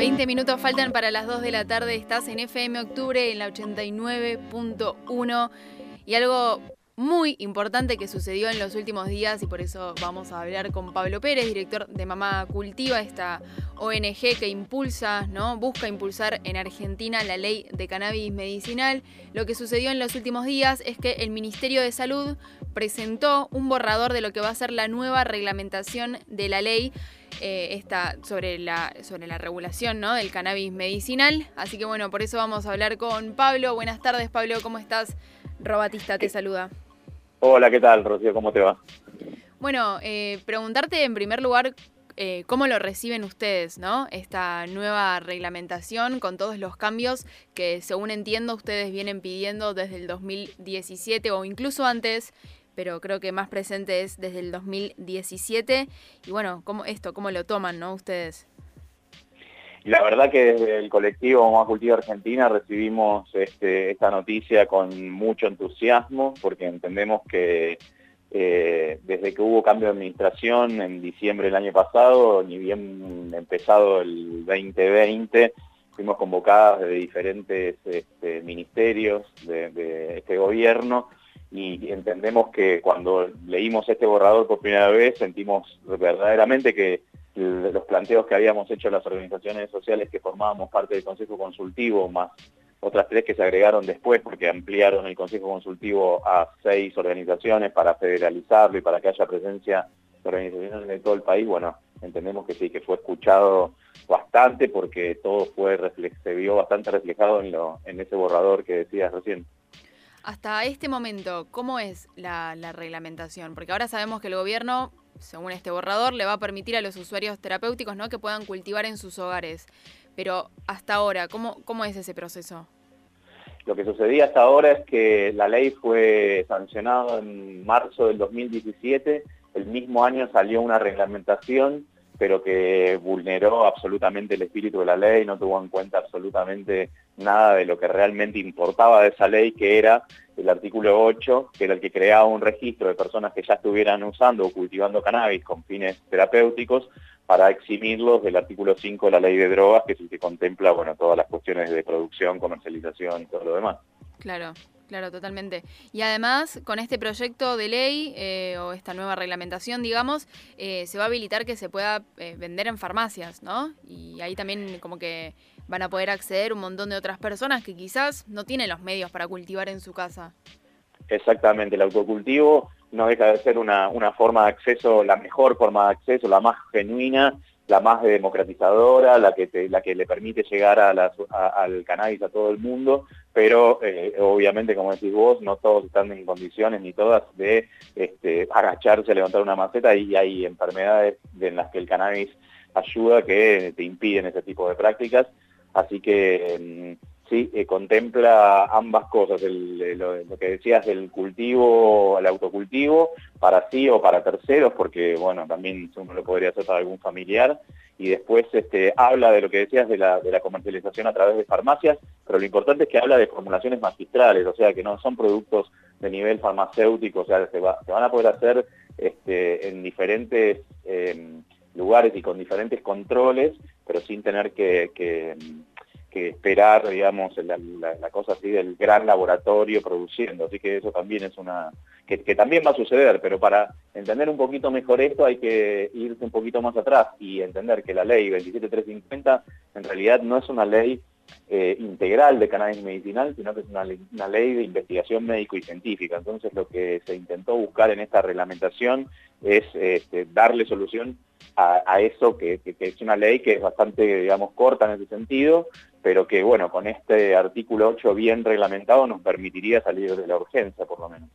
20 minutos faltan para las 2 de la tarde. Estás en FM Octubre en la 89.1. Y algo muy importante que sucedió en los últimos días y por eso vamos a hablar con Pablo Pérez, director de Mamá Cultiva, esta ONG que impulsa, ¿no? Busca impulsar en Argentina la ley de cannabis medicinal. Lo que sucedió en los últimos días es que el Ministerio de Salud presentó un borrador de lo que va a ser la nueva reglamentación de la ley eh, sobre, la, sobre la regulación ¿no? del cannabis medicinal. Así que bueno, por eso vamos a hablar con Pablo. Buenas tardes, Pablo, ¿cómo estás? Robatista te saluda. Hola, ¿qué tal, Rocío? ¿Cómo te va? Bueno, eh, preguntarte en primer lugar eh, cómo lo reciben ustedes, ¿no? Esta nueva reglamentación con todos los cambios que, según entiendo, ustedes vienen pidiendo desde el 2017 o incluso antes, pero creo que más presente es desde el 2017. Y bueno, ¿cómo esto, cómo lo toman, ¿no? Ustedes. La verdad que desde el colectivo Más Cultiva Argentina recibimos este, esta noticia con mucho entusiasmo porque entendemos que eh, desde que hubo cambio de administración en diciembre del año pasado, ni bien empezado el 2020, fuimos convocadas de diferentes este, ministerios de, este gobierno y entendemos que cuando leímos este borrador por primera vez sentimos verdaderamente que los planteos que habíamos hecho las organizaciones sociales que formábamos parte del Consejo Consultivo, más otras tres que se agregaron después porque ampliaron el Consejo Consultivo a seis organizaciones para federalizarlo y para que haya presencia de organizaciones de todo el país, bueno, entendemos que sí, que fue escuchado bastante porque todo fue se vio bastante reflejado en, lo, en ese borrador que decías recién. Hasta este momento, ¿cómo es la, la reglamentación? Porque ahora sabemos que el gobierno según este borrador, le va a permitir a los usuarios terapéuticos ¿no? que puedan cultivar en sus hogares. Pero hasta ahora, ¿cómo, ¿cómo es ese proceso? Lo que sucedía hasta ahora es que la ley fue sancionada en marzo del 2017, el mismo año salió una reglamentación, pero que vulneró absolutamente el espíritu de la ley, no tuvo en cuenta absolutamente nada de lo que realmente importaba de esa ley, que era el artículo 8, que era el que creaba un registro de personas que ya estuvieran usando o cultivando cannabis con fines terapéuticos para eximirlos del artículo 5 de la ley de drogas, que es el que contempla bueno, todas las cuestiones de producción, comercialización y todo lo demás. Claro, claro, totalmente. Y además, con este proyecto de ley eh, o esta nueva reglamentación, digamos, eh, se va a habilitar que se pueda eh, vender en farmacias, ¿no? Y ahí también como que van a poder acceder un montón de otras personas que quizás no tienen los medios para cultivar en su casa. Exactamente, el autocultivo no deja de ser una, forma de acceso, la mejor forma de acceso, la más genuina, la más democratizadora, la que, la que le permite llegar al cannabis a todo el mundo, pero eh, obviamente, como decís vos, no todos están en condiciones ni todas de este, agacharse, levantar una maceta y hay enfermedades en las que el cannabis ayuda que te impiden ese tipo de prácticas Así que mm, sí, eh, contempla ambas cosas, lo, que decías del cultivo, el autocultivo, para sí o para terceros, porque bueno, también uno lo podría hacer para algún familiar, y después este, habla de lo que decías de la, comercialización a través de farmacias, pero lo importante es que habla de formulaciones magistrales, o sea, que no son productos de nivel farmacéutico, o sea, se, van a poder hacer este, en diferentes... Em, lugares y con diferentes controles, pero sin tener que, esperar, digamos, la, cosa así del gran laboratorio produciendo. Así que eso también es una... Que, también va a suceder, pero para entender un poquito mejor esto hay que irse un poquito más atrás y entender que la ley 27350 en realidad no es una ley eh, integral de cannabis medicinal, sino que es una ley, de investigación médico y científica. Entonces lo que se intentó buscar en esta reglamentación es este, darle solución a, eso, que, es una ley que es bastante, digamos, corta en ese sentido, pero que, bueno, con este artículo 8 bien reglamentado nos permitiría salir de la urgencia, por lo menos.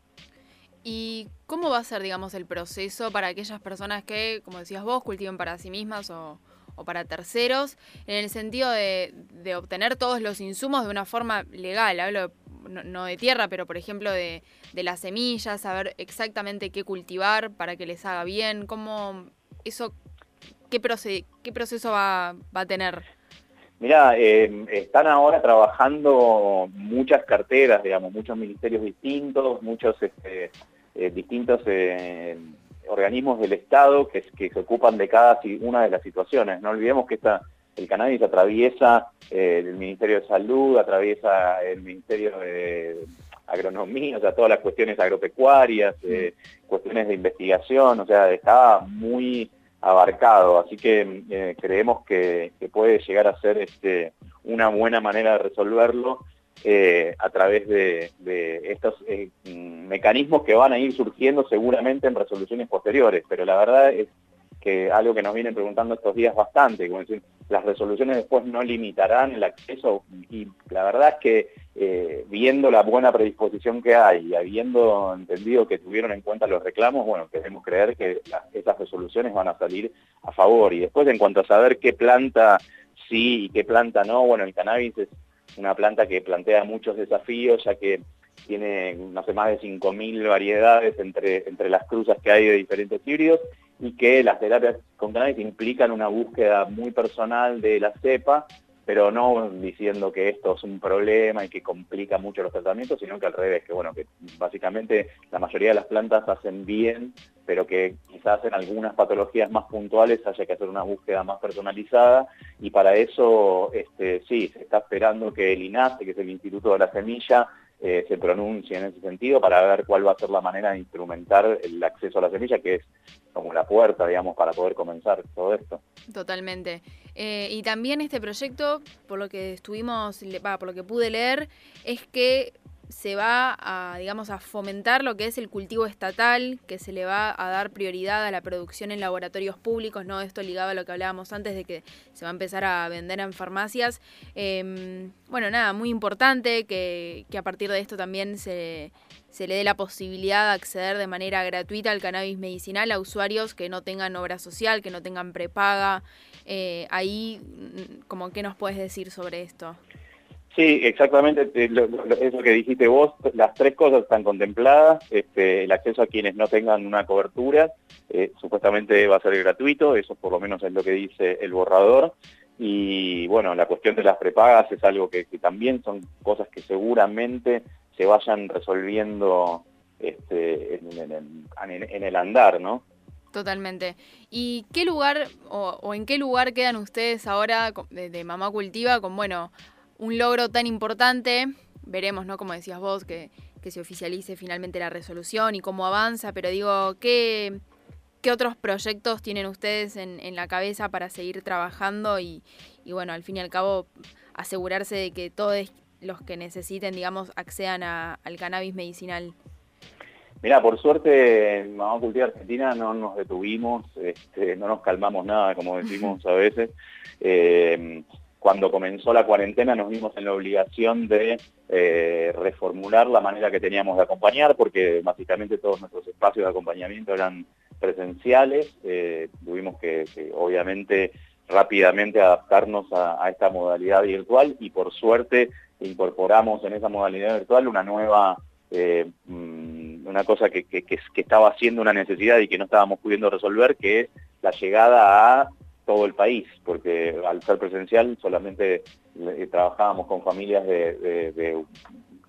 ¿Y cómo va a ser, digamos, el proceso para aquellas personas que, como decías vos, cultiven para sí mismas o, para terceros, en el sentido de, obtener todos los insumos de una forma legal? Hablo no, de tierra, pero por ejemplo de, de las semillas, saber exactamente qué cultivar para que les haga bien, cómo eso ¿qué, qué proceso va, a tener? Mira, eh, están ahora trabajando muchas carteras, digamos, muchos ministerios distintos, muchos este, eh, distintos eh, organismos del Estado que, que, se ocupan de cada una de las situaciones. No olvidemos que esta, el cannabis atraviesa eh, el Ministerio de Salud, atraviesa el Ministerio de Agronomía, o sea, todas las cuestiones agropecuarias, eh, cuestiones de investigación, o sea, está muy abarcado, así que eh, creemos que, puede llegar a ser este, una buena manera de resolverlo a través de, estos mecanismos que van a ir surgiendo seguramente en resoluciones posteriores, pero la verdad es que algo que nos vienen preguntando estos días bastante, como decir, las resoluciones después no limitarán el acceso y la verdad es que eh, viendo la buena predisposición que hay y habiendo entendido que tuvieron en cuenta los reclamos, bueno, queremos creer que estas resoluciones van a salir a favor. Y después en cuanto a saber qué planta sí y qué planta no, bueno, el cannabis es una planta que plantea muchos desafíos, ya que tiene, no sé, más de 5.000 variedades entre, entre las cruzas que hay de diferentes híbridos y que las terapias con cannabis implican una búsqueda muy personal de la cepa, pero no diciendo que esto es un problema y que complica mucho los tratamientos, sino que al revés, que bueno, que básicamente la mayoría de las plantas hacen bien, pero que quizás en algunas patologías más puntuales haya que hacer una búsqueda más personalizada. Y para eso este, sí, se está esperando que el INASE, que es el Instituto de la Semilla, eh, se pronuncie en ese sentido para ver cuál va a ser la manera de instrumentar el acceso a la semilla, que es como la puerta, digamos, para poder comenzar todo esto. Totalmente. Eh, y también este proyecto, por lo que estuvimos, por lo que pude leer, es que se va a, digamos, a fomentar lo que es el cultivo estatal, que se le va a dar prioridad a la producción en laboratorios públicos, ¿no? Esto ligado a lo que hablábamos antes de que se va a empezar a vender en farmacias. Em, bueno, nada, muy importante que, que, a partir de esto también se, se le dé la posibilidad de acceder de manera gratuita al cannabis medicinal a usuarios que no tengan obra social, que no tengan prepaga. Eh, ahí, mm, como, ¿qué nos puedes decir sobre esto? Sí, exactamente, eso que dijiste vos, las tres cosas están contempladas, este, el acceso a quienes no tengan una cobertura, eh, supuestamente va a ser gratuito, eso por lo menos es lo que dice el borrador, y bueno, la cuestión de las prepagas es algo que, también son cosas que seguramente se vayan resolviendo este, en, el andar, ¿no? Totalmente. ¿Y qué lugar o, en qué lugar quedan ustedes ahora de, de Mamá Cultiva con, bueno, un logro tan importante. Veremos, ¿no? Como decías vos, que, se oficialice finalmente la resolución y cómo avanza, pero digo, ¿qué, qué otros proyectos tienen ustedes en, la cabeza para seguir trabajando y, bueno, al fin y al cabo, asegurarse de que todos los que necesiten, digamos, accedan al cannabis medicinal? Mira, por suerte en Mamá Cultiva Argentina no nos detuvimos, este, no nos calmamos nada, como decimos a veces. Eh, cuando comenzó la cuarentena nos vimos en la obligación de eh, reformular la manera que teníamos de acompañar, porque básicamente todos nuestros espacios de acompañamiento eran presenciales, eh, tuvimos que, obviamente rápidamente adaptarnos a, esta modalidad virtual y por suerte incorporamos en esa modalidad virtual una nueva, eh, mm, una cosa que, que estaba siendo una necesidad y que no estábamos pudiendo resolver, que es la llegada a todo el país, porque al ser presencial solamente eh, trabajábamos con familias de,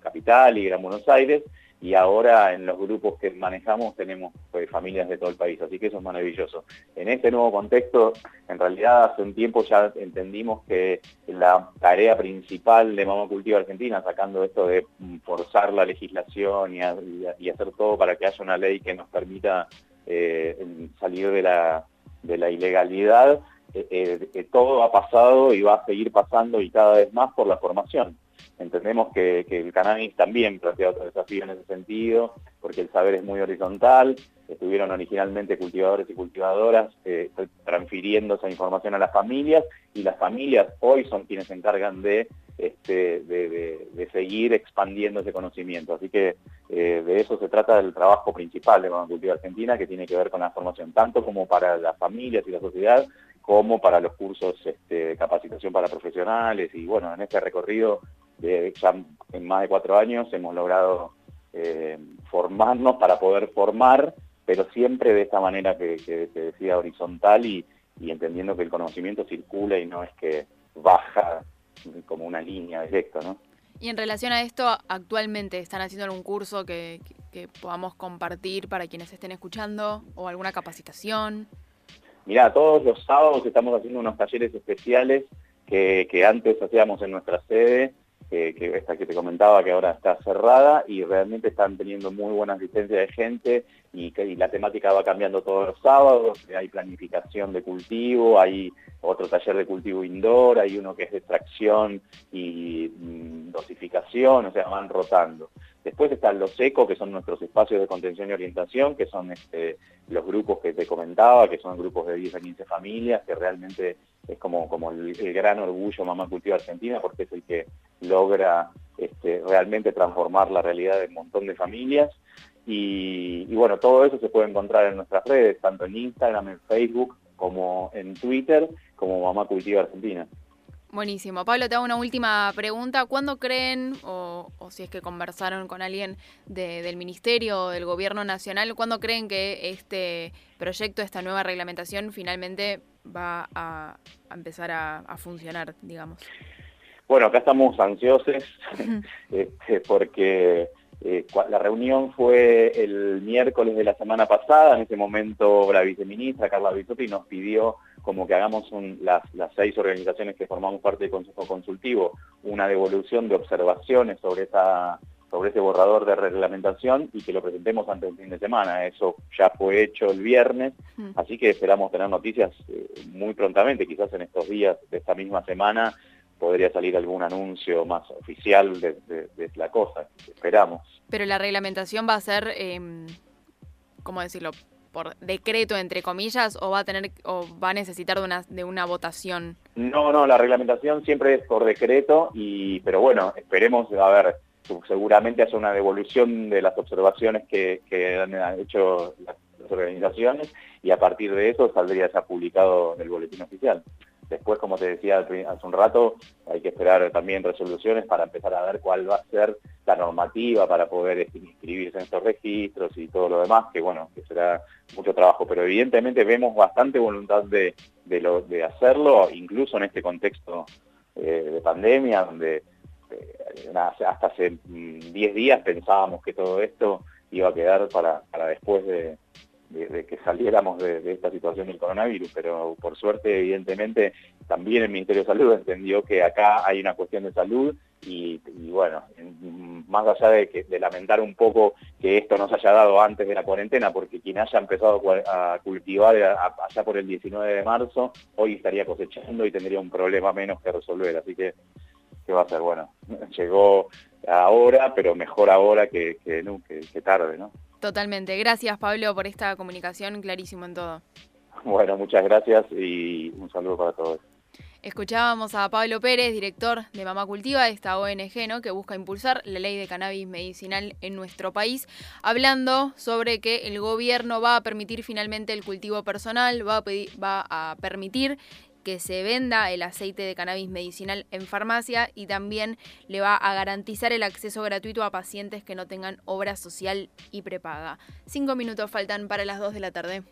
Capital y Gran Buenos Aires, y ahora en los grupos que manejamos tenemos pues, familias de todo el país, así que eso es maravilloso. En este nuevo contexto, en realidad hace un tiempo ya entendimos que la tarea principal de Mamá Cultiva Argentina, sacando esto de forzar la legislación y, hacer todo para que haya una ley que nos permita eh, salir de la de la ilegalidad, eh, eh, todo ha pasado y va a seguir pasando y cada vez más por la formación. Entendemos que, el cannabis también plantea otro desafío en ese sentido, porque el saber es muy horizontal, estuvieron originalmente cultivadores y cultivadoras eh, transfiriendo esa información a las familias, y las familias hoy son quienes se encargan de, este, de, seguir expandiendo ese conocimiento. Así que eh, de eso se trata el trabajo principal de la Cultiva Argentina, que tiene que ver con la formación, tanto como para las familias y la sociedad, como para los cursos este, de capacitación para profesionales, y bueno, en este recorrido de ya en más de cuatro años hemos logrado eh, formarnos para poder formar, pero siempre de esta manera que, se decía horizontal y, entendiendo que el conocimiento circula y no es que baja como una línea directa, ¿no? Y en relación a esto, actualmente están haciendo algún curso que, que podamos compartir para quienes estén escuchando o alguna capacitación. Mirá, todos los sábados estamos haciendo unos talleres especiales que, que antes hacíamos en nuestra sede que, esta que te comentaba que ahora está cerrada y realmente están teniendo muy buena asistencia de gente y, la temática va cambiando todos los sábados, hay planificación de cultivo, hay otro taller de cultivo indoor, hay uno que es de extracción y mm, dosificación, o sea, van rotando. Después están los ECO, que son nuestros espacios de contención y orientación, que son este, los grupos que te comentaba, que son grupos de 10 a 15 familias, que realmente es como, como el, gran orgullo Mamá Cultiva Argentina, porque es el que logra este, realmente transformar la realidad de un montón de familias. Y, y, bueno, todo eso se puede encontrar en nuestras redes, tanto en Instagram, en Facebook, como en Twitter, como Mamá Cultiva Argentina. Buenísimo. Pablo, te hago una última pregunta. ¿Cuándo creen, o, si es que conversaron con alguien del Ministerio o del Gobierno Nacional, cuándo creen que este proyecto, esta nueva reglamentación, finalmente va a, empezar a, funcionar, digamos? Bueno, acá estamos ansiosos este, porque eh, la reunión fue el miércoles de la semana pasada, en ese momento la viceministra Carla Bisotti nos pidió como que hagamos las, seis organizaciones que formamos parte del Consejo Consultivo, una devolución de observaciones sobre esa sobre ese borrador de reglamentación y que lo presentemos antes del fin de semana. Eso ya fue hecho el viernes, mm. así que esperamos tener noticias eh, muy prontamente, quizás en estos días de esta misma semana podría salir algún anuncio más oficial de, la cosa, esperamos. Pero la reglamentación va a ser, eh, ¿cómo decirlo? por decreto entre comillas o va a tener o va a necesitar de una de una votación no no la reglamentación siempre es por decreto y pero bueno esperemos a ver seguramente hace una devolución de las observaciones que, han hecho las, organizaciones y a partir de eso saldría ya publicado en el boletín oficial. Después, como te decía hace un rato, hay que esperar también resoluciones para empezar a ver cuál va a ser la normativa para poder este, inscribirse en estos registros y todo lo demás, que bueno, que será mucho trabajo, pero evidentemente vemos bastante voluntad de, de, hacerlo, incluso en este contexto eh, de pandemia, donde hasta hace 10 mm, días pensábamos que todo esto iba a quedar para, después de, que saliéramos de, esta situación del coronavirus, pero por suerte, evidentemente, también el Ministerio de Salud entendió que acá hay una cuestión de salud y, bueno, más allá de, lamentar un poco que esto no se haya dado antes de la cuarentena, porque quien haya empezado a cultivar allá por el 19 de marzo, hoy estaría cosechando y tendría un problema menos que resolver, así que ¿qué va a ser? Bueno, llegó ahora, pero mejor ahora que, que, que tarde, ¿no? Totalmente. Gracias, Pablo, por esta comunicación, clarísimo en todo. Bueno, muchas gracias y un saludo para todos. Escuchábamos a Pablo Pérez, director de Mamá Cultiva, esta ONG ¿no? que busca impulsar la ley de cannabis medicinal en nuestro país, hablando sobre que el gobierno va a permitir finalmente el cultivo personal, va a, va a permitir que se venda el aceite de cannabis medicinal en farmacia y también le va a garantizar el acceso gratuito a pacientes que no tengan obra social y prepaga. Cinco minutos faltan para las dos de la tarde.